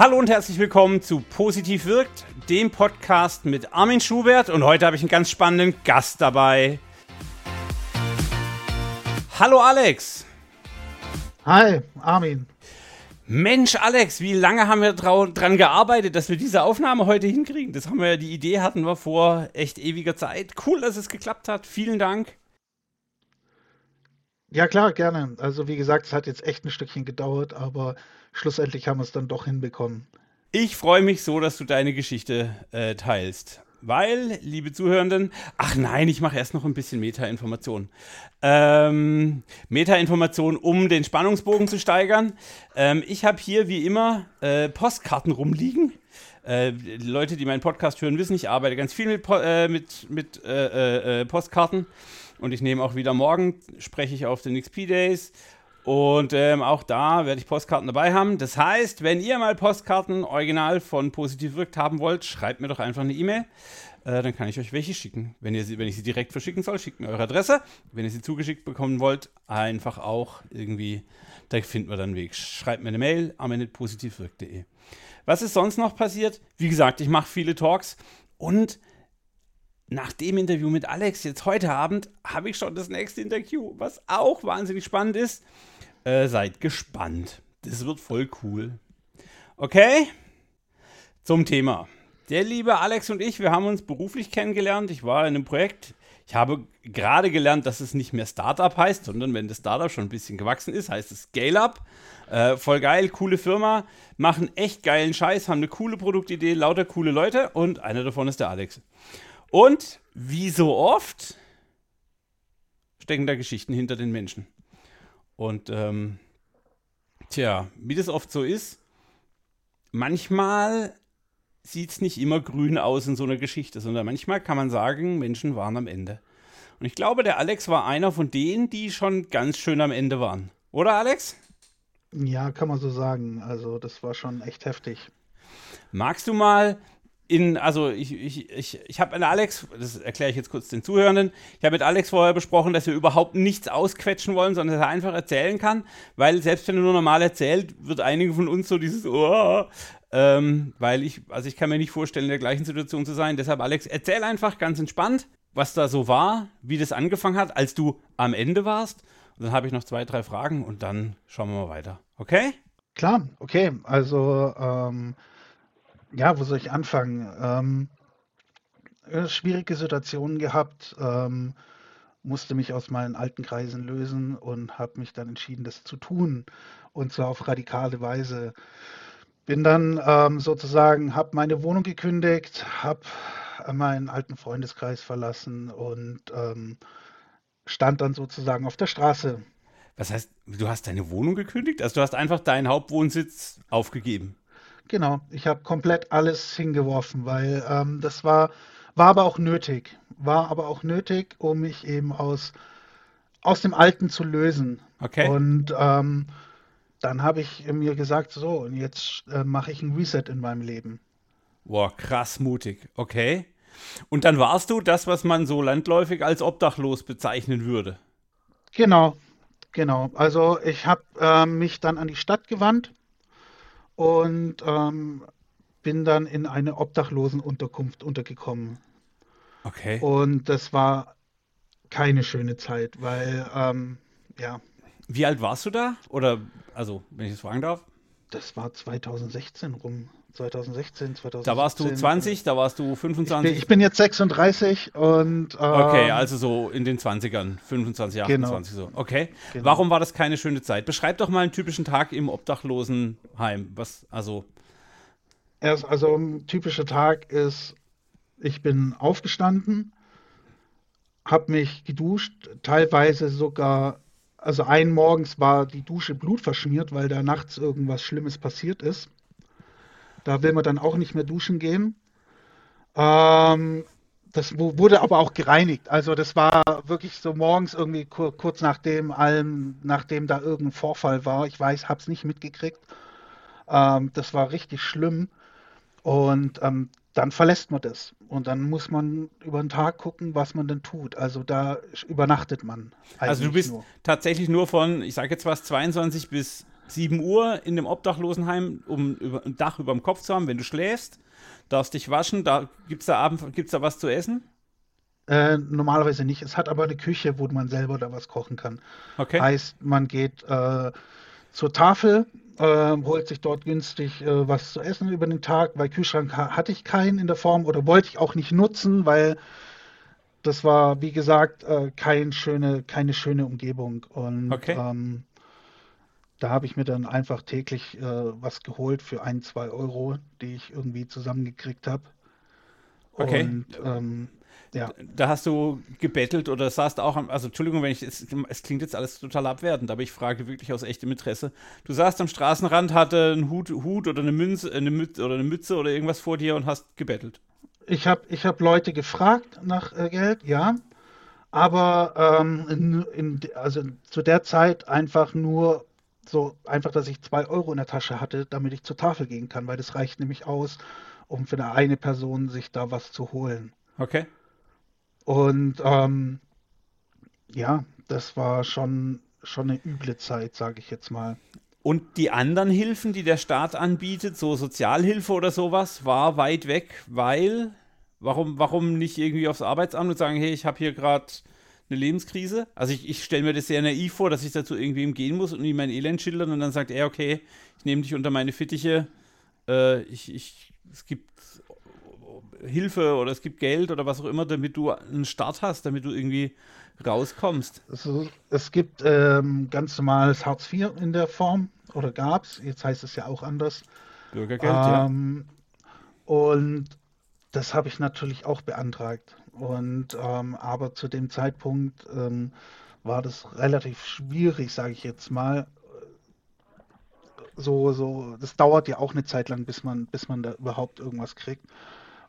Hallo und herzlich willkommen zu Positiv wirkt, dem Podcast mit Armin Schubert und heute habe ich einen ganz spannenden Gast dabei. Hallo Alex. Hi, Armin. Mensch, Alex, wie lange haben wir dran gearbeitet, dass wir diese Aufnahme heute hinkriegen? Das haben wir ja, die Idee hatten wir vor echt ewiger Zeit. Cool, dass es geklappt hat. Vielen Dank. Ja, klar, gerne. Also, wie gesagt, es hat jetzt echt ein Stückchen gedauert, aber schlussendlich haben wir es dann doch hinbekommen. Ich freue mich so, dass du deine Geschichte äh, teilst. Weil, liebe Zuhörenden, ach nein, ich mache erst noch ein bisschen Meta-Information. Ähm, Meta-Information, um den Spannungsbogen zu steigern. Ähm, ich habe hier wie immer äh, Postkarten rumliegen. Äh, Leute, die meinen Podcast hören, wissen, ich arbeite ganz viel mit, äh, mit, mit äh, äh, Postkarten. Und ich nehme auch wieder morgen, spreche ich auf den XP Days. Und ähm, auch da werde ich Postkarten dabei haben. Das heißt, wenn ihr mal Postkarten original von Positiv Wirkt haben wollt, schreibt mir doch einfach eine E-Mail. Äh, dann kann ich euch welche schicken. Wenn, ihr sie, wenn ich sie direkt verschicken soll, schickt mir eure Adresse. Wenn ihr sie zugeschickt bekommen wollt, einfach auch irgendwie, da finden wir dann einen Weg. Schreibt mir eine Mail, am.positivwirkt.de. Was ist sonst noch passiert? Wie gesagt, ich mache viele Talks und nach dem Interview mit Alex jetzt heute Abend habe ich schon das nächste Interview, was auch wahnsinnig spannend ist. Äh, seid gespannt. Das wird voll cool. Okay? Zum Thema. Der liebe Alex und ich, wir haben uns beruflich kennengelernt. Ich war in einem Projekt. Ich habe gerade gelernt, dass es nicht mehr Startup heißt, sondern wenn das Startup schon ein bisschen gewachsen ist, heißt es Scale-Up. Äh, voll geil, coole Firma, machen echt geilen Scheiß, haben eine coole Produktidee, lauter coole Leute und einer davon ist der Alex. Und wie so oft stecken da Geschichten hinter den Menschen. Und ähm, tja, wie das oft so ist, manchmal sieht es nicht immer grün aus in so einer Geschichte, sondern manchmal kann man sagen, Menschen waren am Ende. Und ich glaube, der Alex war einer von denen, die schon ganz schön am Ende waren. Oder Alex? Ja, kann man so sagen. Also das war schon echt heftig. Magst du mal in, also ich, ich, ich, ich habe mit Alex, das erkläre ich jetzt kurz den Zuhörenden, ich habe mit Alex vorher besprochen, dass wir überhaupt nichts ausquetschen wollen, sondern dass er einfach erzählen kann, weil selbst wenn er nur normal erzählt, wird einigen von uns so dieses, oh, ähm, weil ich, also ich kann mir nicht vorstellen, in der gleichen Situation zu sein. Deshalb, Alex, erzähl einfach ganz entspannt, was da so war, wie das angefangen hat, als du am Ende warst. Und dann habe ich noch zwei, drei Fragen und dann schauen wir mal weiter. Okay? Klar, okay. Also, ähm, ja, wo soll ich anfangen? Ähm, äh, schwierige Situationen gehabt, ähm, musste mich aus meinen alten Kreisen lösen und habe mich dann entschieden, das zu tun. Und zwar auf radikale Weise. Bin dann ähm, sozusagen, habe meine Wohnung gekündigt, habe meinen alten Freundeskreis verlassen und ähm, stand dann sozusagen auf der Straße. Was heißt, du hast deine Wohnung gekündigt? Also du hast einfach deinen Hauptwohnsitz aufgegeben? Genau, ich habe komplett alles hingeworfen, weil ähm, das war, war aber auch nötig. War aber auch nötig, um mich eben aus, aus dem Alten zu lösen. Okay. Und ähm, dann habe ich mir gesagt, so, und jetzt äh, mache ich ein Reset in meinem Leben. Boah, krass mutig. Okay. Und dann warst du das, was man so landläufig als obdachlos bezeichnen würde. Genau, genau. Also ich habe äh, mich dann an die Stadt gewandt und ähm, bin dann in eine Obdachlosenunterkunft untergekommen. Okay. Und das war keine schöne Zeit, weil, ähm, ja. Wie alt warst du da? Oder, also, wenn ich es fragen darf? Das war 2016 rum. 2016, 2017. Da warst du 20, da warst du 25. Ich bin, ich bin jetzt 36 und. Ähm, okay, also so in den 20ern, 25, 28 genau. so. Okay. Genau. Warum war das keine schöne Zeit? Beschreib doch mal einen typischen Tag im Obdachlosenheim. Was, also. Erst, also ein typischer Tag ist, ich bin aufgestanden, habe mich geduscht, teilweise sogar, also ein morgens war die Dusche blutverschmiert, weil da nachts irgendwas Schlimmes passiert ist. Da will man dann auch nicht mehr duschen gehen. Ähm, das wurde aber auch gereinigt. Also das war wirklich so morgens irgendwie kur kurz nachdem allem, nachdem da irgendein Vorfall war. Ich weiß, habe es nicht mitgekriegt. Ähm, das war richtig schlimm. Und ähm, dann verlässt man das. Und dann muss man über den Tag gucken, was man denn tut. Also da übernachtet man. Also du bist nur. tatsächlich nur von, ich sage jetzt was, 22 bis 7 Uhr in dem Obdachlosenheim, um über, ein Dach über dem Kopf zu haben, wenn du schläfst, darfst dich waschen, da gibt es da, Abend, gibt's da was zu essen? Äh, normalerweise nicht. Es hat aber eine Küche, wo man selber da was kochen kann. Okay. Heißt, man geht äh, zur Tafel, äh, holt sich dort günstig äh, was zu essen über den Tag, weil Kühlschrank ha hatte ich keinen in der Form oder wollte ich auch nicht nutzen, weil das war, wie gesagt, äh, kein schöne, keine schöne Umgebung. Und Okay. ähm, da habe ich mir dann einfach täglich äh, was geholt für ein, zwei Euro, die ich irgendwie zusammengekriegt habe. Okay. Und ähm, ja, Da hast du gebettelt oder saßt auch am, also Entschuldigung, wenn ich, es, es klingt jetzt alles total abwertend, aber ich frage wirklich aus echtem Interesse. Du saßt am Straßenrand, hatte einen Hut, Hut oder eine Münze, eine Mütze oder eine Mütze oder irgendwas vor dir und hast gebettelt. ich habe ich hab Leute gefragt nach äh, Geld, ja, aber ähm, in, in, also zu der Zeit einfach nur so, einfach, dass ich zwei Euro in der Tasche hatte, damit ich zur Tafel gehen kann, weil das reicht nämlich aus, um für eine, eine Person sich da was zu holen. Okay. Und ähm, ja, das war schon, schon eine üble Zeit, sage ich jetzt mal. Und die anderen Hilfen, die der Staat anbietet, so Sozialhilfe oder sowas, war weit weg, weil, warum, warum nicht irgendwie aufs Arbeitsamt und sagen, hey, ich habe hier gerade eine Lebenskrise? Also ich, ich stelle mir das sehr naiv vor, dass ich dazu irgendwem gehen muss und ihm mein Elend schildern und dann sagt er, okay, ich nehme dich unter meine Fittiche, äh, ich, ich, es gibt Hilfe oder es gibt Geld oder was auch immer, damit du einen Start hast, damit du irgendwie rauskommst. Also, es gibt ähm, ganz normales Hartz IV in der Form, oder gab es, jetzt heißt es ja auch anders. Bürgergeld, ja. Ähm, und das habe ich natürlich auch beantragt. Und ähm, aber zu dem Zeitpunkt ähm, war das relativ schwierig, sage ich jetzt mal. So, so, das dauert ja auch eine Zeit lang, bis man, bis man da überhaupt irgendwas kriegt.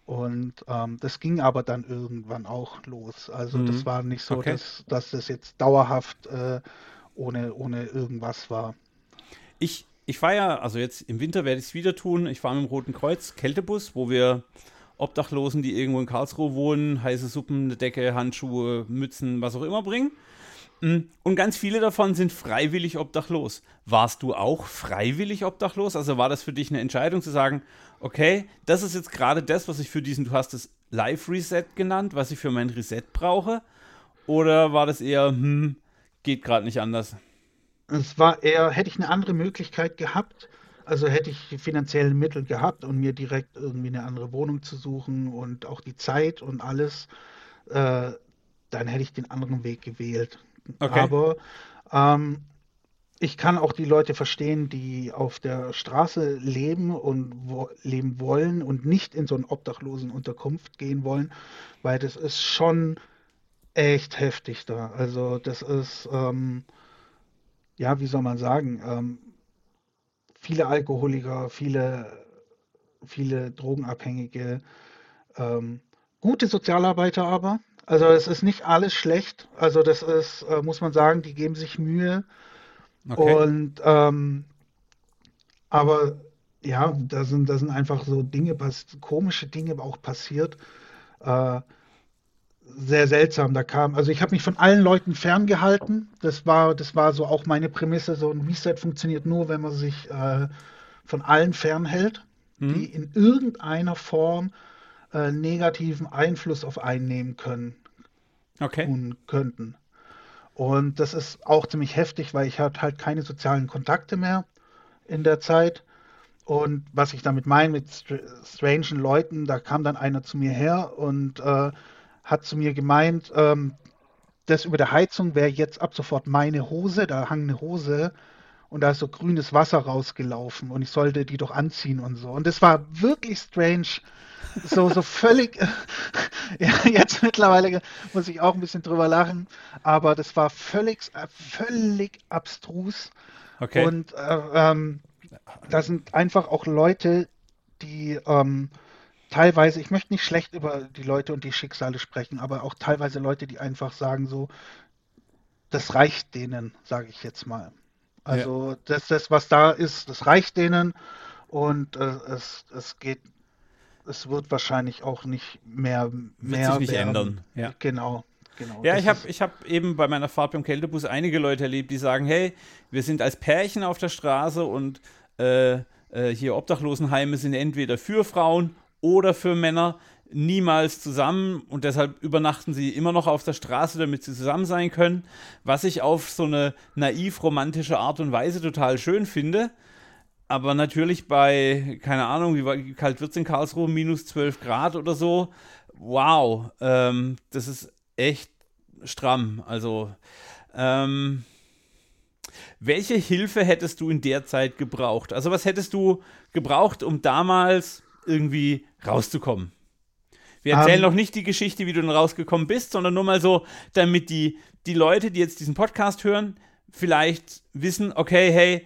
Und ähm, das ging aber dann irgendwann auch los. Also das Mhm. war nicht so, Okay. dass, dass das jetzt dauerhaft äh, ohne, ohne irgendwas war. Ich, ich fahre ja, also jetzt im Winter werde ich es wieder tun. Ich fahre mit dem Roten Kreuz Kältebus, wo wir Obdachlosen, die irgendwo in Karlsruhe wohnen, heiße Suppen, eine Decke, Handschuhe, Mützen, was auch immer bringen. Mm, Und ganz viele davon sind freiwillig obdachlos. Warst du auch freiwillig obdachlos? Also war das für dich eine Entscheidung zu sagen, okay, das ist jetzt gerade das, was ich für diesen, du hast es Live-Reset genannt, was ich für mein Reset brauche? Oder war das eher, hm, geht gerade nicht anders? Es war eher, hätte ich eine andere Möglichkeit gehabt, also hätte ich die finanziellen Mittel gehabt und mir direkt irgendwie eine andere Wohnung zu suchen und auch die Zeit und alles, äh, dann hätte ich den anderen Weg gewählt. Okay. Aber ähm, ich kann auch die Leute verstehen, die auf der Straße leben und wo, leben wollen und nicht in so eine Obdachlosenunterkunft gehen wollen, weil das ist schon echt heftig da. Also das ist, ähm, ja, wie soll man sagen, ähm, viele Alkoholiker, viele, viele Drogenabhängige, ähm, gute Sozialarbeiter aber. Also es ist nicht alles schlecht. Also das ist, äh, muss man sagen, die geben sich Mühe. Okay. Und ähm, aber ja, da sind, da sind einfach so Dinge, komische Dinge auch passiert. Äh, sehr seltsam. Da kam, also ich habe mich von allen Leuten ferngehalten. Das war, das war so auch meine Prämisse. So ein Reset funktioniert nur, wenn man sich äh, von allen fernhält, die Mhm. in irgendeiner Form äh, negativen Einfluss auf einen nehmen können Okay. tun könnten. Und das ist auch ziemlich heftig, weil ich hatte halt keine sozialen Kontakte mehr in der Zeit. Und was ich damit meine, mit str strangen Leuten, da kam dann einer zu mir her und äh, hat zu mir gemeint, ähm, das über der Heizung wäre jetzt ab sofort meine Hose, da hang eine Hose und da ist so grünes Wasser rausgelaufen und ich sollte die doch anziehen und so. Und das war wirklich strange. So, so völlig, ja, jetzt mittlerweile muss ich auch ein bisschen drüber lachen, aber das war völlig, äh, völlig abstrus. Okay. Und äh, ähm, da sind einfach auch Leute, die ähm, teilweise, ich möchte nicht schlecht über die Leute und die Schicksale sprechen, aber auch teilweise Leute, die einfach sagen so, das reicht denen, sage ich jetzt mal. Ja. Also das, das, was da ist, das reicht denen und äh, es, es geht, es wird wahrscheinlich auch nicht mehr, Wird sich mehr nicht werden. ändern. Ja. Genau, genau. Ja, ich habe ich hab eben bei meiner Fahrt beim Kältebus einige Leute erlebt, die sagen, hey, wir sind als Pärchen auf der Straße und äh, äh, hier Obdachlosenheime sind entweder für Frauen oder für Männer niemals zusammen und deshalb übernachten sie immer noch auf der Straße, damit sie zusammen sein können, was ich auf so eine naiv romantische Art und Weise total schön finde. Aber natürlich bei, keine Ahnung, wie, kalt wird es in Karlsruhe, minus 12 Grad oder so. Wow, ähm, das ist echt stramm. Also, ähm, welche Hilfe hättest du in der Zeit gebraucht? Also, was hättest du gebraucht, um damals irgendwie rauszukommen? Wir erzählen Ähm, noch nicht die Geschichte, wie du dann rausgekommen bist, sondern nur mal so, damit die, die Leute, die jetzt diesen Podcast hören, vielleicht wissen, okay, hey,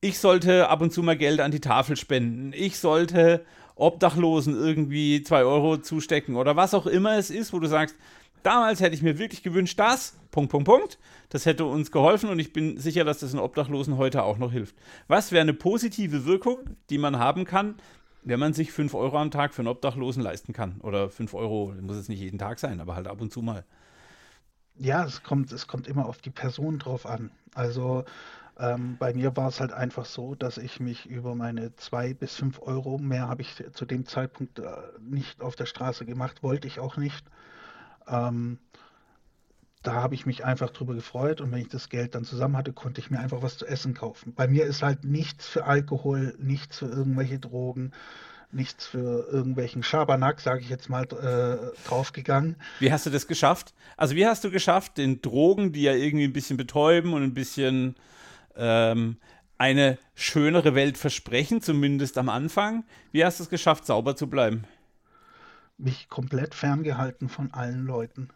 ich sollte ab und zu mal Geld an die Tafel spenden. Ich sollte Obdachlosen irgendwie zwei Euro zustecken oder was auch immer es ist, wo du sagst, damals hätte ich mir wirklich gewünscht, das, Punkt, Punkt, Punkt, das hätte uns geholfen und ich bin sicher, dass das den Obdachlosen heute auch noch hilft. Was wäre eine positive Wirkung, die man haben kann, wenn man sich 5 Euro am Tag für einen Obdachlosen leisten kann? Oder 5 Euro, muss es nicht jeden Tag sein, aber halt ab und zu mal. ja, es kommt, es kommt immer auf die Person drauf an. Also ähm, bei mir war es halt einfach so, dass ich mich über meine zwei bis fünf Euro, mehr habe ich zu dem Zeitpunkt äh, nicht auf der Straße gemacht, wollte ich auch nicht. Ähm, da habe ich mich einfach drüber gefreut und wenn ich das Geld dann zusammen hatte, konnte ich mir einfach was zu essen kaufen. Bei mir ist halt nichts für Alkohol, nichts für irgendwelche Drogen, nichts für irgendwelchen Schabernack, sage ich jetzt mal, äh, draufgegangen. Wie hast du das geschafft? Also wie hast du geschafft, den Drogen, die ja irgendwie ein bisschen betäuben und ein bisschen ähm, eine schönere Welt versprechen, zumindest am Anfang, wie hast du es geschafft, sauber zu bleiben? Mich komplett ferngehalten von allen Leuten.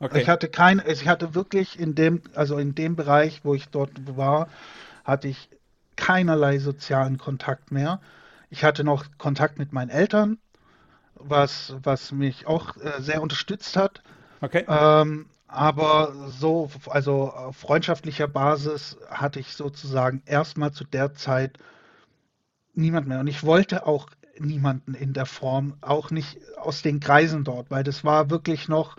Okay. Ich hatte kein, ich hatte wirklich in dem, also in dem Bereich, wo ich dort war, hatte ich keinerlei sozialen Kontakt mehr. Ich hatte noch Kontakt mit meinen Eltern, was, was mich auch äh, sehr unterstützt hat. Okay. Ähm, aber so, also auf freundschaftlicher Basis hatte ich sozusagen erstmal zu der Zeit niemand mehr. Und ich wollte auch niemanden in der Form, auch nicht aus den Kreisen dort, weil das war wirklich noch,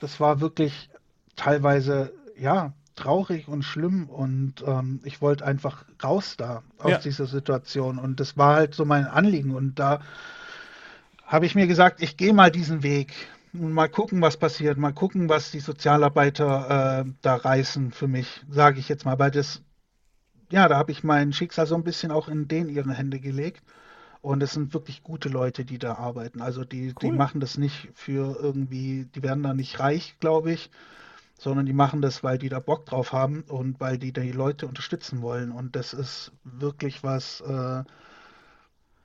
das war wirklich teilweise, ja, traurig und schlimm und ähm, ich wollte einfach raus da aus Ja. dieser Situation und das war halt so mein Anliegen und da habe ich mir gesagt, ich gehe mal diesen Weg und mal gucken, was passiert, mal gucken, was die Sozialarbeiter äh, da reißen für mich, sage ich jetzt mal, weil das, ja, da habe ich mein Schicksal so ein bisschen auch in denen ihre Hände gelegt. Und es sind wirklich gute Leute, die da arbeiten. Also die, die Cool. machen das nicht für irgendwie, die werden da nicht reich, glaube ich, sondern die machen das, weil die da Bock drauf haben und weil die die Leute unterstützen wollen. Und das ist wirklich was, äh,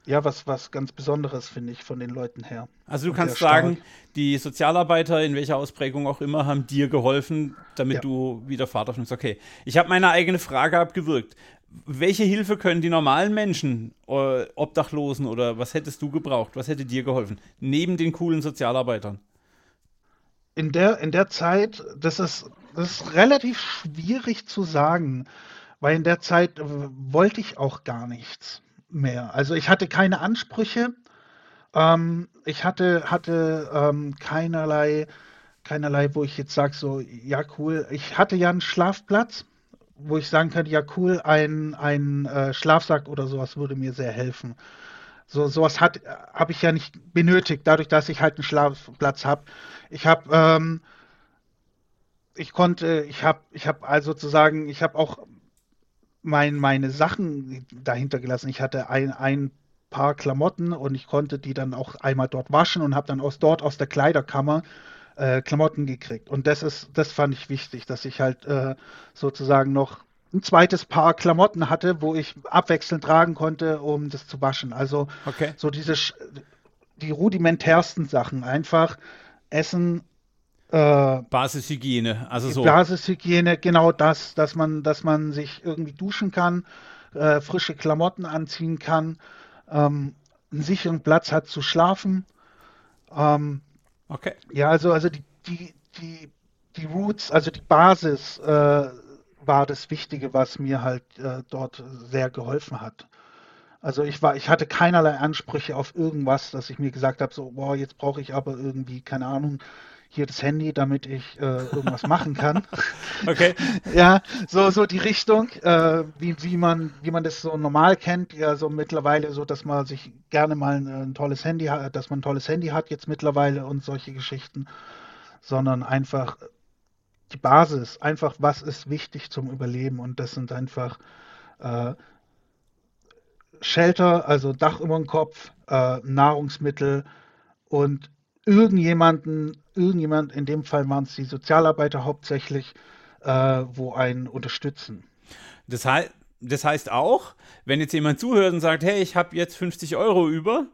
ja, was, was ganz Besonderes, finde ich, von den Leuten her. Also du Und kannst sagen, stark. die Sozialarbeiter, in welcher Ausprägung auch immer, haben dir geholfen, damit Ja. du wieder Fahrt aufnimmst. Okay. Ich habe meine eigene Frage abgewürgt. Welche Hilfe können die normalen Menschen, äh, Obdachlosen oder was hättest du gebraucht? Was hätte dir geholfen? Neben den coolen Sozialarbeitern. In der, in der Zeit, das ist, das ist relativ schwierig zu sagen, weil in der Zeit wollte ich auch gar nichts mehr. Also ich hatte keine Ansprüche, ähm, ich hatte, hatte ähm, keinerlei, keinerlei, wo ich jetzt sage, so, ja cool, ich hatte ja einen Schlafplatz, wo ich sagen könnte, ja cool, ein, ein äh, Schlafsack oder sowas würde mir sehr helfen. So, sowas hat, habe ich ja nicht benötigt, dadurch, dass ich halt einen Schlafplatz habe. Ich habe, ähm, ich konnte, ich habe, ich habe also sozusagen, ich habe auch mein, meine Sachen dahinter gelassen. Ich hatte ein, ein paar Klamotten und ich konnte die dann auch einmal dort waschen und habe dann aus dort aus der Kleiderkammer äh, Klamotten gekriegt. Und das ist, das fand ich wichtig, dass ich halt äh, sozusagen noch ein zweites Paar Klamotten hatte, wo ich abwechselnd tragen konnte, um das zu waschen. Also Okay. so diese die rudimentärsten Sachen, einfach Essen, äh, Basishygiene. Also so. Basishygiene, genau das, dass man, dass man sich irgendwie duschen kann, äh, frische Klamotten anziehen kann, ähm, einen sicheren Platz hat zu schlafen. Ähm, Okay. ja, also, also die, die, die, die Roots, also die Basis äh, war das Wichtige, was mir halt äh, dort sehr geholfen hat. Also ich war, ich hatte keinerlei Ansprüche auf irgendwas, dass ich mir gesagt habe, so, boah, jetzt brauche ich aber irgendwie, keine Ahnung, hier das Handy, damit ich äh, irgendwas machen kann. Okay. Ja, so, so die Richtung, äh, wie, wie, man, wie man das so normal kennt, ja, so mittlerweile so, dass man sich gerne mal ein, ein tolles Handy hat, dass man ein tolles Handy hat jetzt mittlerweile und solche Geschichten, sondern einfach die Basis, einfach was ist wichtig zum Überleben und das sind einfach äh, Shelter, also Dach über dem Kopf, äh, Nahrungsmittel und irgendjemanden, irgendjemand, in dem Fall waren es die Sozialarbeiter hauptsächlich, äh, wo einen unterstützen. Das, he das heißt auch, wenn jetzt jemand zuhört und sagt, hey, ich habe jetzt 50 Euro über,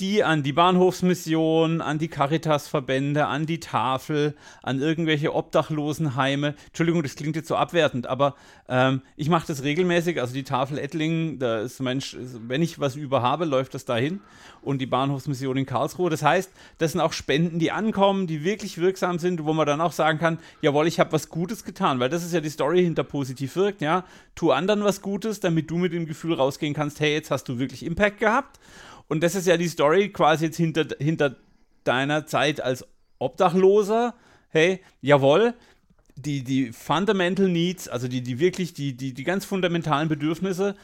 die an die Bahnhofsmission, an die Caritasverbände, an die Tafel, an irgendwelche Obdachlosenheime. Entschuldigung, das klingt jetzt so abwertend, aber ähm, ich mache das regelmäßig. Also die Tafel Ettlingen, da ist Mensch, wenn ich was über habe, läuft das dahin. Und die Bahnhofsmission in Karlsruhe. Das heißt, das sind auch Spenden, die ankommen, die wirklich wirksam sind, wo man dann auch sagen kann, jawohl, ich habe was Gutes getan, weil das ist ja die Story hinter positiv wirkt, ja. Tu anderen was Gutes, damit du mit dem Gefühl rausgehen kannst, hey, jetzt hast du wirklich Impact gehabt. Und das ist ja die Story quasi jetzt hinter, hinter deiner Zeit als Obdachloser. Hey, jawohl, die, die Fundamental Needs, also die, die wirklich, die, die, die ganz fundamentalen Bedürfnisse,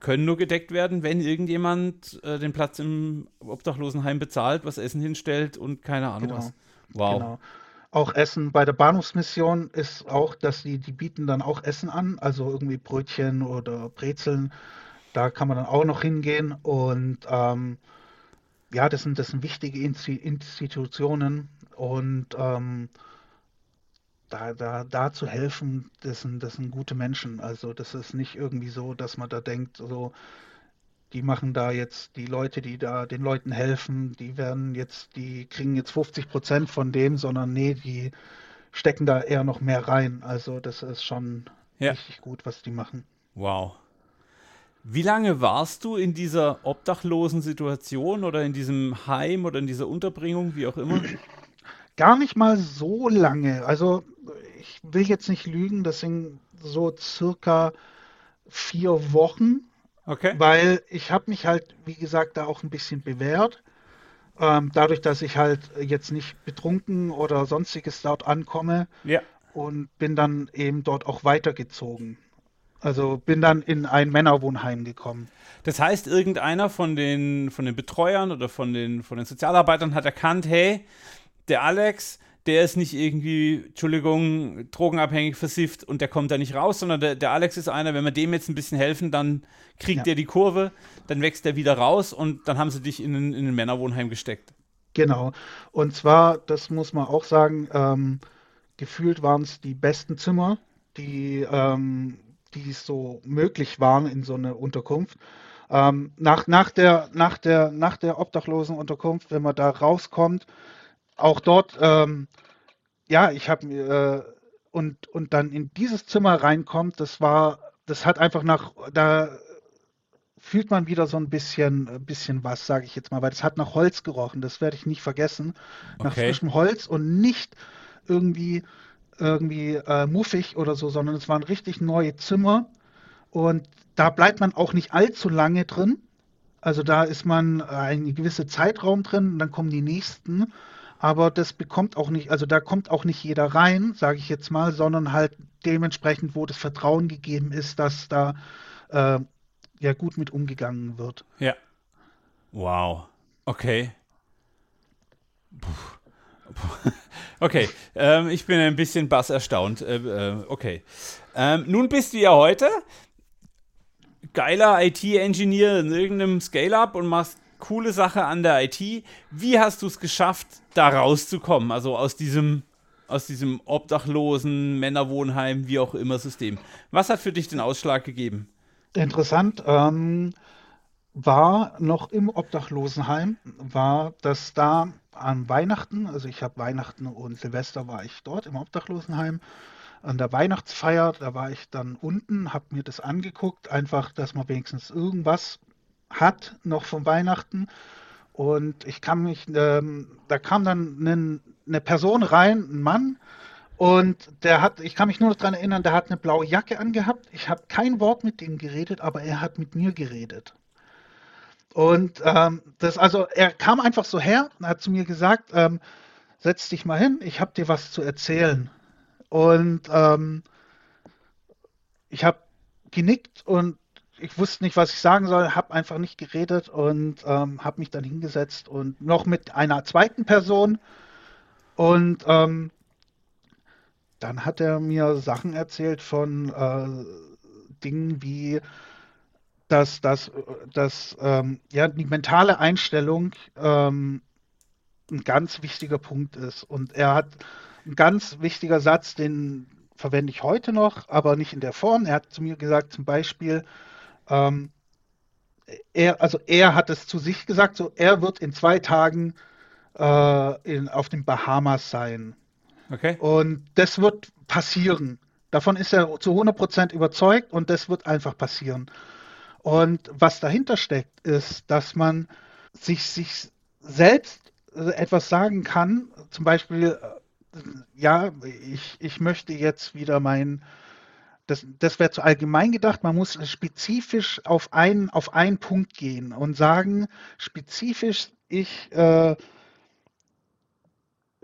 können nur gedeckt werden, wenn irgendjemand äh, den Platz im Obdachlosenheim bezahlt, was Essen hinstellt und keine Ahnung Genau, was. Wow. genau. Auch Essen bei der Bahnhofsmission ist auch, dass die, die bieten dann auch Essen an, also irgendwie Brötchen oder Brezeln. Da kann man dann auch noch hingehen und ähm, ja, das sind, das sind wichtige Insti Institutionen und ähm, da, da, da zu helfen, das sind, das sind gute Menschen. Also das ist nicht irgendwie so, dass man da denkt, so, die machen da jetzt, die Leute, die da den Leuten helfen, die werden jetzt, die kriegen jetzt 50 Prozent von dem, sondern nee, die stecken da eher noch mehr rein. Also das ist schon Ja. richtig gut, was die machen. Wow. Wie lange warst du in dieser obdachlosen Situation oder in diesem Heim oder in dieser Unterbringung, wie auch immer? Gar nicht mal so lange. Also ich will jetzt nicht lügen, das sind so circa vier Wochen, Okay. weil ich habe mich halt, wie gesagt, da auch ein bisschen bewährt. Ähm, dadurch, dass ich halt jetzt nicht betrunken oder sonstiges dort ankomme Ja. und bin dann eben dort auch weitergezogen. Also bin dann in ein Männerwohnheim gekommen. Das heißt, irgendeiner von den, von den Betreuern oder von den, von den Sozialarbeitern hat erkannt, hey, der Alex, der ist nicht irgendwie, Entschuldigung, drogenabhängig versifft und der kommt da nicht raus, sondern der, der Alex ist einer, wenn wir dem jetzt ein bisschen helfen, dann kriegt Ja. der die Kurve, dann wächst der wieder raus und dann haben sie dich in, ein- in ein Männerwohnheim gesteckt. Genau. Und zwar, das muss man auch sagen, ähm, gefühlt waren es die besten Zimmer, die, ähm, die so möglich waren in so einer Unterkunft. Ähm, nach, nach der, nach der, nach der Obdachlosenunterkunft, wenn man da rauskommt, auch dort, ähm, ja, ich habe mir, äh, und, und dann in dieses Zimmer reinkommt, das war, das hat einfach nach, da fühlt man wieder so ein bisschen, ein bisschen was, sage ich jetzt mal, weil das hat nach Holz gerochen, das werde ich nicht vergessen. Nach Okay. frischem Holz und nicht irgendwie, irgendwie äh, muffig oder so, sondern es waren richtig neue Zimmer und da bleibt man auch nicht allzu lange drin. Also da ist man einen gewissen Zeitraum drin und dann kommen die nächsten. Aber das bekommt auch nicht, also da kommt auch nicht jeder rein, sage ich jetzt mal, sondern halt dementsprechend, wo das Vertrauen gegeben ist, dass da äh, ja gut mit umgegangen wird. Ja. Wow. Okay. Puh. Okay, ähm, ich bin ein bisschen bass erstaunt. Äh, äh, okay. Ähm, nun bist du ja heute geiler IT-Engineer in irgendeinem Scale-Up und machst coole Sache an der IT. Wie hast du es geschafft, da rauszukommen? Also aus diesem, aus diesem obdachlosen Männerwohnheim, wie auch immer System. Was hat für dich den Ausschlag gegeben? Interessant ähm, war noch im Obdachlosenheim, war, dass da an Weihnachten, also ich habe Weihnachten und Silvester war ich dort im Obdachlosenheim, an der Weihnachtsfeier, da war ich dann unten, habe mir das angeguckt, einfach, dass man wenigstens irgendwas hat noch von Weihnachten. Und ich kann mich, ähm, da kam dann nen- eine Person rein, ein Mann, und der hat, ich kann mich nur daran erinnern, der hat eine blaue Jacke angehabt. Ich habe kein Wort mit ihm geredet, aber er hat mit mir geredet. Und ähm, das, also er kam einfach so her und hat zu mir gesagt, ähm, setz dich mal hin, ich habe dir was zu erzählen. Und ähm, ich habe genickt und ich wusste nicht, was ich sagen soll, habe einfach nicht geredet und ähm, habe mich dann hingesetzt und noch mit einer zweiten Person. Und ähm, dann hat er mir Sachen erzählt von äh, Dingen wie, dass, dass, dass ähm, ja, die mentale Einstellung ähm, ein ganz wichtiger Punkt ist. Und er hat ein ganz wichtiger Satz, den verwende ich heute noch, aber nicht in der Form. Er hat zu mir gesagt, zum Beispiel, ähm, er, also er hat es zu sich gesagt, so er wird in zwei Tagen äh, in, auf den Bahamas sein. Okay. Und das wird passieren. Davon ist er zu 100% überzeugt und das wird einfach passieren. Und was dahinter steckt, ist, dass man sich, sich selbst äh, etwas sagen kann, zum Beispiel, äh, ja, ich, ich möchte jetzt wieder mein, das, das wäre zu allgemein gedacht, man muss spezifisch auf einen, auf einen Punkt gehen und sagen, spezifisch, ich äh,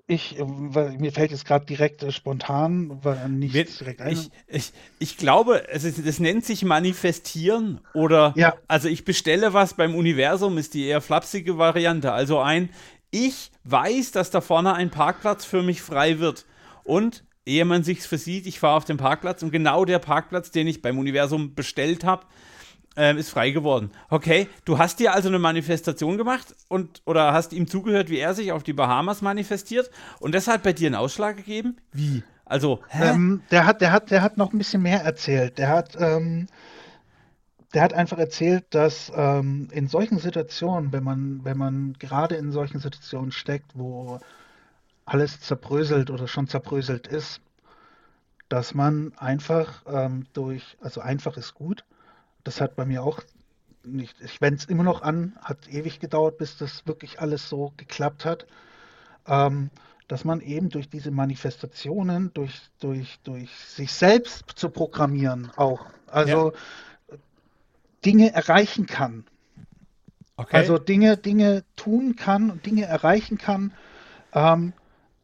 ich, mir fällt jetzt gerade direkt äh, spontan nichts direkt ein. Ich, ich, ich glaube, es ist, das nennt sich manifestieren oder ja. also ich bestelle was beim Universum, ist die eher flapsige Variante. Also ein, ich weiß, dass da vorne ein Parkplatz für mich frei wird. Und ehe man sich's versieht, ich fahre auf den Parkplatz und genau der Parkplatz, den ich beim Universum bestellt habe, ähm, ist frei geworden. Okay, du hast dir also eine Manifestation gemacht und oder hast ihm zugehört, wie er sich auf die Bahamas manifestiert und deshalb bei dir einen Ausschlag gegeben? Wie? Also, ähm, der hat, der hat, der hat noch ein bisschen mehr erzählt. Der hat, ähm, der hat einfach erzählt, dass ähm, in solchen Situationen, wenn man, wenn man gerade in solchen Situationen steckt, wo alles zerbröselt oder schon zerbröselt ist, dass man einfach ähm, durch, also einfach ist gut, das hat bei mir auch nicht, ich wende es immer noch an, hat ewig gedauert, bis das wirklich alles so geklappt hat. Ähm, dass man eben durch diese Manifestationen, durch, durch, durch sich selbst zu programmieren auch, also ja. Dinge erreichen kann. Okay. Also Dinge, Dinge tun kann und Dinge erreichen kann, ähm,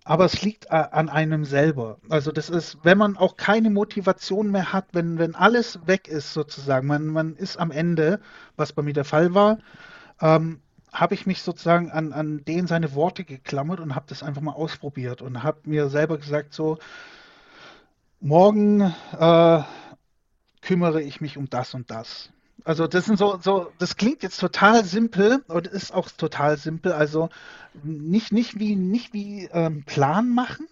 aber es liegt äh, an einem selber. Also das ist, wenn man auch keine Motivation mehr hat, wenn, wenn alles weg ist sozusagen, man, man ist am Ende, was bei mir der Fall war, ähm, habe ich mich sozusagen an, an den seine Worte geklammert und habe das einfach mal ausprobiert und habe mir selber gesagt, so, morgen äh, kümmere ich mich um das und das. Also das sind so, so, das klingt jetzt total simpel und ist auch total simpel. Also nicht, nicht wie, nicht wie ähm, Plan machen,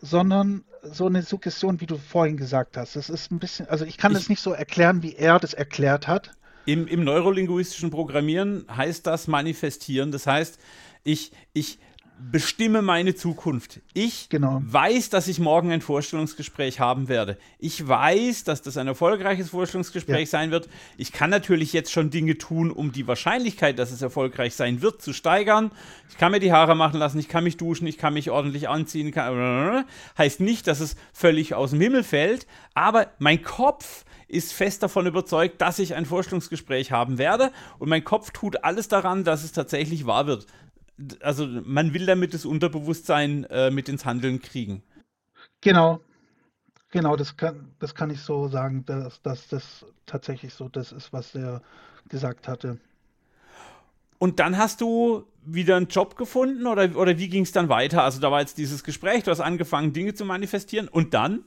sondern so eine Suggestion, wie du vorhin gesagt hast. Das ist ein bisschen, also ich kann ich, das nicht so erklären, wie er das erklärt hat. Im, Im neurolinguistischen Programmieren heißt das manifestieren. Das heißt, ich, ich bestimme meine Zukunft. Ich genau. weiß, dass ich morgen ein Vorstellungsgespräch haben werde. Ich weiß, dass das ein erfolgreiches Vorstellungsgespräch ja. sein wird. Ich kann natürlich jetzt schon Dinge tun, um die Wahrscheinlichkeit, dass es erfolgreich sein wird, zu steigern. Ich kann mir die Haare machen lassen, ich kann mich duschen, ich kann mich ordentlich anziehen. Kann, heißt nicht, dass es völlig aus dem Himmel fällt, aber mein Kopf ist fest davon überzeugt, dass ich ein Vorstellungsgespräch haben werde und mein Kopf tut alles daran, dass es tatsächlich wahr wird also man will damit das Unterbewusstsein äh, mit ins Handeln kriegen. Genau. Genau, das kann, das kann ich so sagen, dass, dass das tatsächlich so das ist, was er gesagt hatte. Und dann hast du wieder einen Job gefunden oder, oder wie ging es dann weiter? Also da war jetzt dieses Gespräch, du hast angefangen, Dinge zu manifestieren und dann?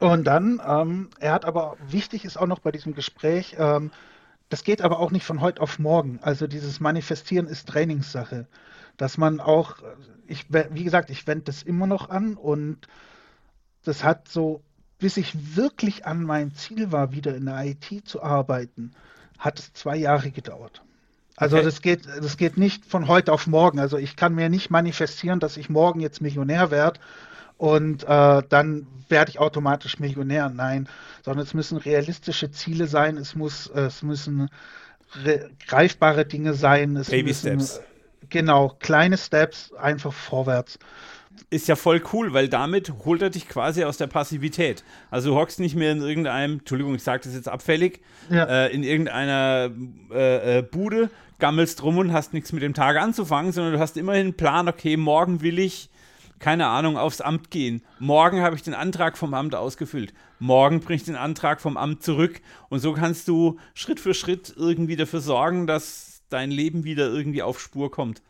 Und dann, ähm, er hat aber, wichtig ist auch noch bei diesem Gespräch, ähm, das geht aber auch nicht von heute auf morgen. Also dieses Manifestieren ist Trainingssache dass man auch, ich, wie gesagt, ich wende das immer noch an und das hat so, bis ich wirklich an meinem Ziel war, wieder in der IT zu arbeiten, hat es zwei Jahre gedauert. Also okay. das geht, das geht nicht von heute auf morgen. Also ich kann mir nicht manifestieren, dass ich morgen jetzt Millionär werde und äh, dann werde ich automatisch Millionär. Nein, sondern es müssen realistische Ziele sein. Es muss, es müssen greifbare Dinge sein. Es Baby müssen, Steps. Genau, kleine Steps, einfach vorwärts. Ist ja voll cool, weil damit holt er dich quasi aus der Passivität. Also du hockst nicht mehr in irgendeinem, Entschuldigung, ich sage das jetzt abfällig, ja. äh, in irgendeiner äh, äh, Bude, gammelst rum und hast nichts mit dem Tag anzufangen, sondern du hast immerhin einen Plan, okay, morgen will ich, keine Ahnung, aufs Amt gehen. Morgen habe ich den Antrag vom Amt ausgefüllt. Morgen bringe ich den Antrag vom Amt zurück. Und so kannst du Schritt für Schritt irgendwie dafür sorgen, dass dein Leben wieder irgendwie auf Spur kommt.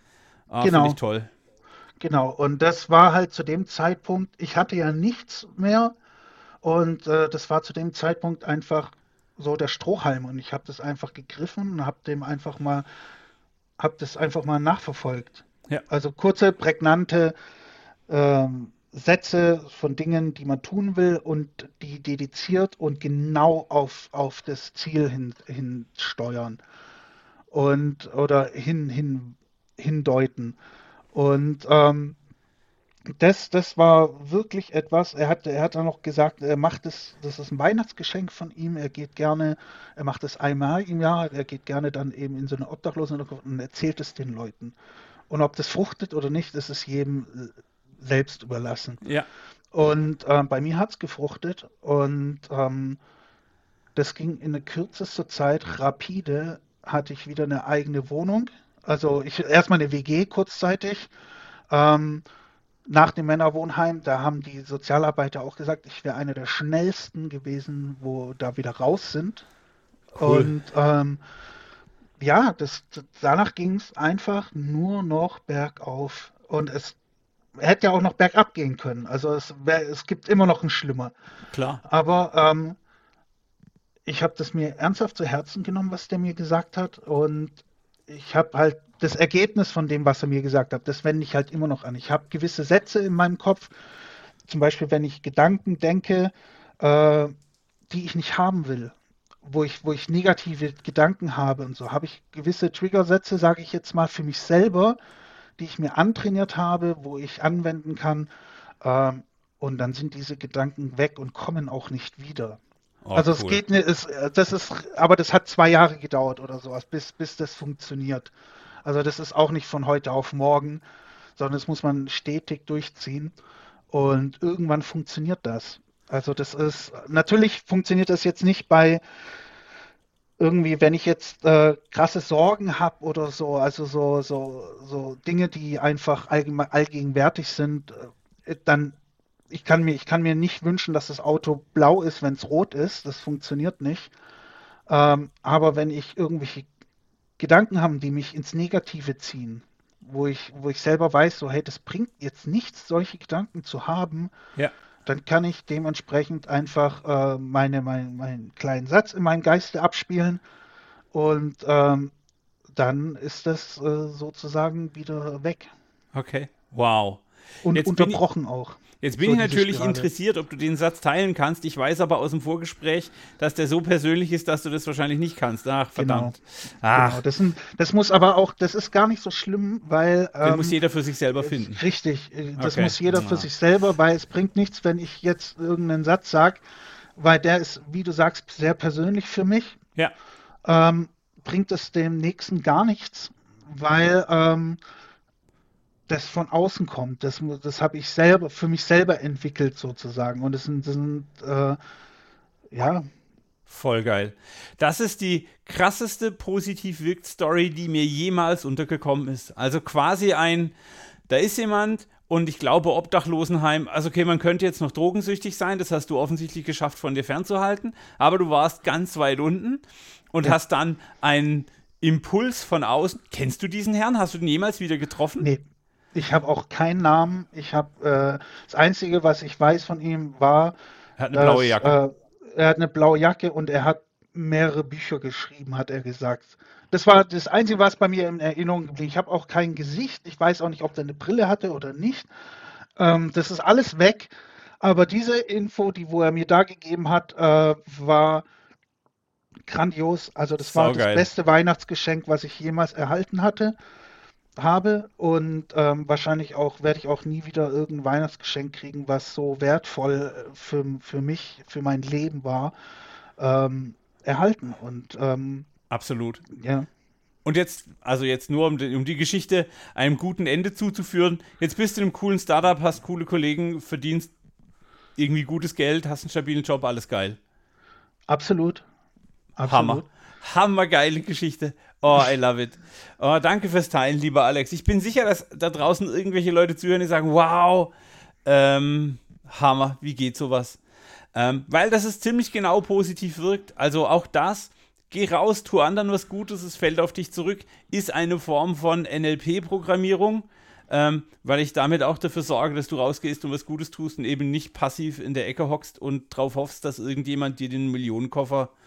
Ah, genau. Finde ich toll. Genau, und das war halt zu dem Zeitpunkt, ich hatte ja nichts mehr und äh, das war zu dem Zeitpunkt einfach so der Strohhalm und ich habe das einfach gegriffen und habe dem einfach mal, habe das einfach mal nachverfolgt. Ja. Also kurze, prägnante ähm, Sätze von Dingen, die man tun will und die dediziert und genau auf, auf das Ziel hin, hin steuern und oder hin, hin, hindeuten. Und ähm, das, das war wirklich etwas. Er hat, er hat dann noch gesagt, er macht es, das ist ein Weihnachtsgeschenk von ihm. Er geht gerne, er macht es einmal im Jahr. Er geht gerne dann eben in so eine Obdachlosen und erzählt es den Leuten. Und ob das fruchtet oder nicht, das ist jedem äh, selbst überlassen. Ja. Und äh, bei mir hat es gefruchtet und ähm, das ging in der kürzester Zeit rapide. Hatte ich wieder eine eigene Wohnung also ich erstmal eine WG kurzzeitig. Ähm, nach dem Männerwohnheim, da haben die Sozialarbeiter auch gesagt, ich wäre einer der schnellsten gewesen, wo da wieder raus sind. Cool. Und ähm, ja, das, danach ging es einfach nur noch bergauf. Und es hätte ja auch noch bergab gehen können. Also es, wär, es gibt immer noch ein Schlimmer. Klar. Aber ähm, ich habe das mir ernsthaft zu Herzen genommen, was der mir gesagt hat. Und ich habe halt das Ergebnis von dem, was er mir gesagt hat, das wende ich halt immer noch an. Ich habe gewisse Sätze in meinem Kopf, zum Beispiel, wenn ich Gedanken denke, äh, die ich nicht haben will, wo ich, wo ich negative Gedanken habe und so, habe ich gewisse Triggersätze, sage ich jetzt mal, für mich selber, die ich mir antrainiert habe, wo ich anwenden kann. Äh, und dann sind diese Gedanken weg und kommen auch nicht wieder. Oh, also cool. es geht nicht, es, das ist, aber das hat zwei Jahre gedauert oder sowas, bis, bis das funktioniert. Also das ist auch nicht von heute auf morgen, sondern das muss man stetig durchziehen. Und irgendwann funktioniert das. Also das ist, natürlich funktioniert das jetzt nicht bei irgendwie, wenn ich jetzt äh, krasse Sorgen habe oder so, also so, so, so Dinge, die einfach allgegenwärtig sind, äh, dann ich kann mir, ich kann mir nicht wünschen, dass das Auto blau ist, wenn es rot ist. Das funktioniert nicht. Ähm, aber wenn ich irgendwelche Gedanken habe, die mich ins Negative ziehen, wo ich, wo ich selber weiß, so, hey, das bringt jetzt nichts, solche Gedanken zu haben, ja. dann kann ich dementsprechend einfach äh, meine, mein, meinen kleinen Satz in meinem Geiste abspielen und ähm, dann ist das äh, sozusagen wieder weg. Okay, wow. Und Jetzt unterbrochen ich, auch. Jetzt bin so ich natürlich interessiert, ob du den Satz teilen kannst. Ich weiß aber aus dem Vorgespräch, dass der so persönlich ist, dass du das wahrscheinlich nicht kannst. Ach, verdammt. Genau. Ach. Genau. Das, sind, das, muss aber auch, das ist gar nicht so schlimm, weil. Ähm, den muss jeder für sich selber finden. Richtig, äh, das okay. muss jeder ja. für sich selber, weil es bringt nichts, wenn ich jetzt irgendeinen Satz sage, weil der ist, wie du sagst, sehr persönlich für mich. Ja. Ähm, bringt es dem Nächsten gar nichts, weil. Ähm, das von außen kommt. Das, das habe ich selber für mich selber entwickelt sozusagen. Und das sind, das sind äh, ja. Voll geil. Das ist die krasseste positiv wirkt Story, die mir jemals untergekommen ist. Also quasi ein, da ist jemand und ich glaube Obdachlosenheim, also okay, man könnte jetzt noch drogensüchtig sein, das hast du offensichtlich geschafft von dir fernzuhalten, aber du warst ganz weit unten und ja. hast dann einen Impuls von außen. Kennst du diesen Herrn? Hast du den jemals wieder getroffen? Nee, ich habe auch keinen Namen. Ich habe äh, das Einzige, was ich weiß von ihm, war, er hat eine dass, blaue Jacke. Äh, er hat eine blaue Jacke und er hat mehrere Bücher geschrieben, hat er gesagt. Das war das Einzige, was bei mir in Erinnerung geblieben. Ich habe auch kein Gesicht. Ich weiß auch nicht, ob er eine Brille hatte oder nicht. Ähm, das ist alles weg. Aber diese Info, die wo er mir da gegeben hat, äh, war grandios. Also das war das beste Weihnachtsgeschenk, was ich jemals erhalten hatte habe und ähm, wahrscheinlich auch werde ich auch nie wieder irgendein Weihnachtsgeschenk kriegen, was so wertvoll äh, für, für mich, für mein Leben war, ähm, erhalten. Und ähm, absolut. Ja. Und jetzt, also jetzt nur um die, um die Geschichte einem guten Ende zuzuführen, jetzt bist du in einem coolen Startup, hast coole Kollegen, verdienst irgendwie gutes Geld, hast einen stabilen Job, alles geil. Absolut. Absolut. Hammer. Hammergeile Geschichte. Oh, I love it. Oh, danke fürs Teilen, lieber Alex. Ich bin sicher, dass da draußen irgendwelche Leute zuhören, die sagen, wow, ähm, Hammer, wie geht sowas? Ähm, weil das ist ziemlich genau positiv wirkt. Also auch das, geh raus, tu anderen was Gutes, es fällt auf dich zurück, ist eine Form von NLP-Programmierung, ähm, weil ich damit auch dafür sorge, dass du rausgehst und was Gutes tust und eben nicht passiv in der Ecke hockst und drauf hoffst, dass irgendjemand dir den Millionenkoffer äh,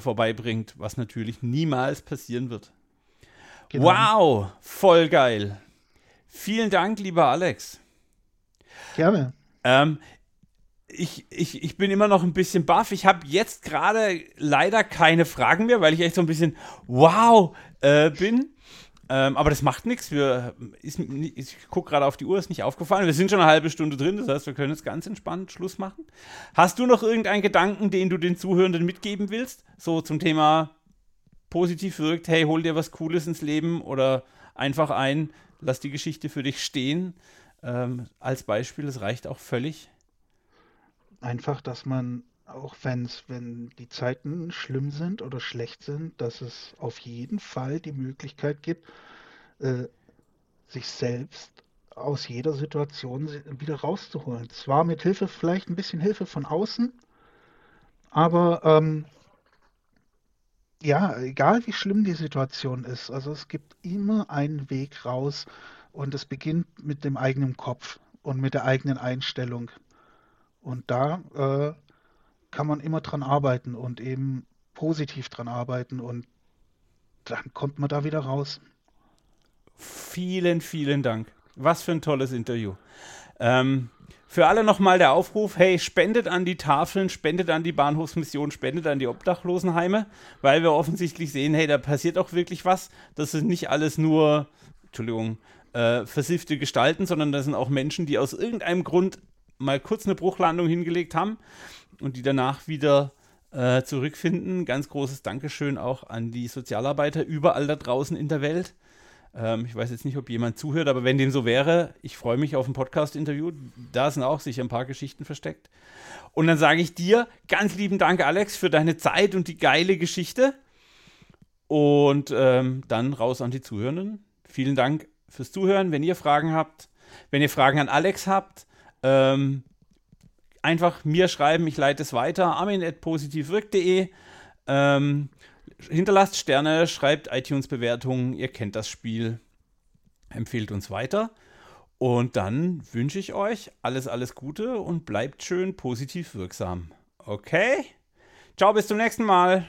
vorbeibringt, was natürlich niemals passieren wird. Genau. Wow, voll geil. Vielen Dank, lieber Alex. Gerne. Ähm, ich, ich, ich bin immer noch ein bisschen baff. Ich habe jetzt gerade leider keine Fragen mehr, weil ich echt so ein bisschen wow äh, bin. Ähm, aber das macht nichts. Ich gucke gerade auf die Uhr, ist nicht aufgefallen. Wir sind schon eine halbe Stunde drin, das heißt, wir können jetzt ganz entspannt Schluss machen. Hast du noch irgendeinen Gedanken, den du den Zuhörenden mitgeben willst? So zum Thema positiv wirkt, hey, hol dir was Cooles ins Leben oder einfach ein, lass die Geschichte für dich stehen. Ähm, als Beispiel, das reicht auch völlig einfach, dass man, auch wenn's, wenn die Zeiten schlimm sind oder schlecht sind, dass es auf jeden Fall die Möglichkeit gibt, äh, sich selbst aus jeder Situation wieder rauszuholen. Zwar mit Hilfe, vielleicht ein bisschen Hilfe von außen, aber ähm, ja, egal wie schlimm die Situation ist, also es gibt immer einen Weg raus und es beginnt mit dem eigenen Kopf und mit der eigenen Einstellung. Und da äh, kann man immer dran arbeiten und eben positiv dran arbeiten und dann kommt man da wieder raus. Vielen, vielen Dank. Was für ein tolles Interview. Ähm, für alle nochmal der Aufruf, hey, spendet an die Tafeln, spendet an die Bahnhofsmission, spendet an die Obdachlosenheime, weil wir offensichtlich sehen, hey, da passiert auch wirklich was. Das sind nicht alles nur, Entschuldigung, äh, versiffte Gestalten, sondern das sind auch Menschen, die aus irgendeinem Grund mal kurz eine Bruchlandung hingelegt haben und die danach wieder äh, zurückfinden. Ganz großes Dankeschön auch an die Sozialarbeiter überall da draußen in der Welt. Ähm, ich weiß jetzt nicht, ob jemand zuhört, aber wenn dem so wäre, ich freue mich auf ein Podcast-Interview. Da sind auch sicher ein paar Geschichten versteckt. Und dann sage ich dir ganz lieben Dank, Alex, für deine Zeit und die geile Geschichte. Und ähm, dann raus an die Zuhörenden. Vielen Dank fürs Zuhören. Wenn ihr Fragen habt, wenn ihr Fragen an Alex habt, ähm, einfach mir schreiben, ich leite es weiter. armin.positivwirk.de. Ähm, hinterlasst Sterne, schreibt iTunes-Bewertungen, ihr kennt das Spiel, empfehlt uns weiter. Und dann wünsche ich euch alles, alles Gute und bleibt schön positiv wirksam. Okay? Ciao, bis zum nächsten Mal.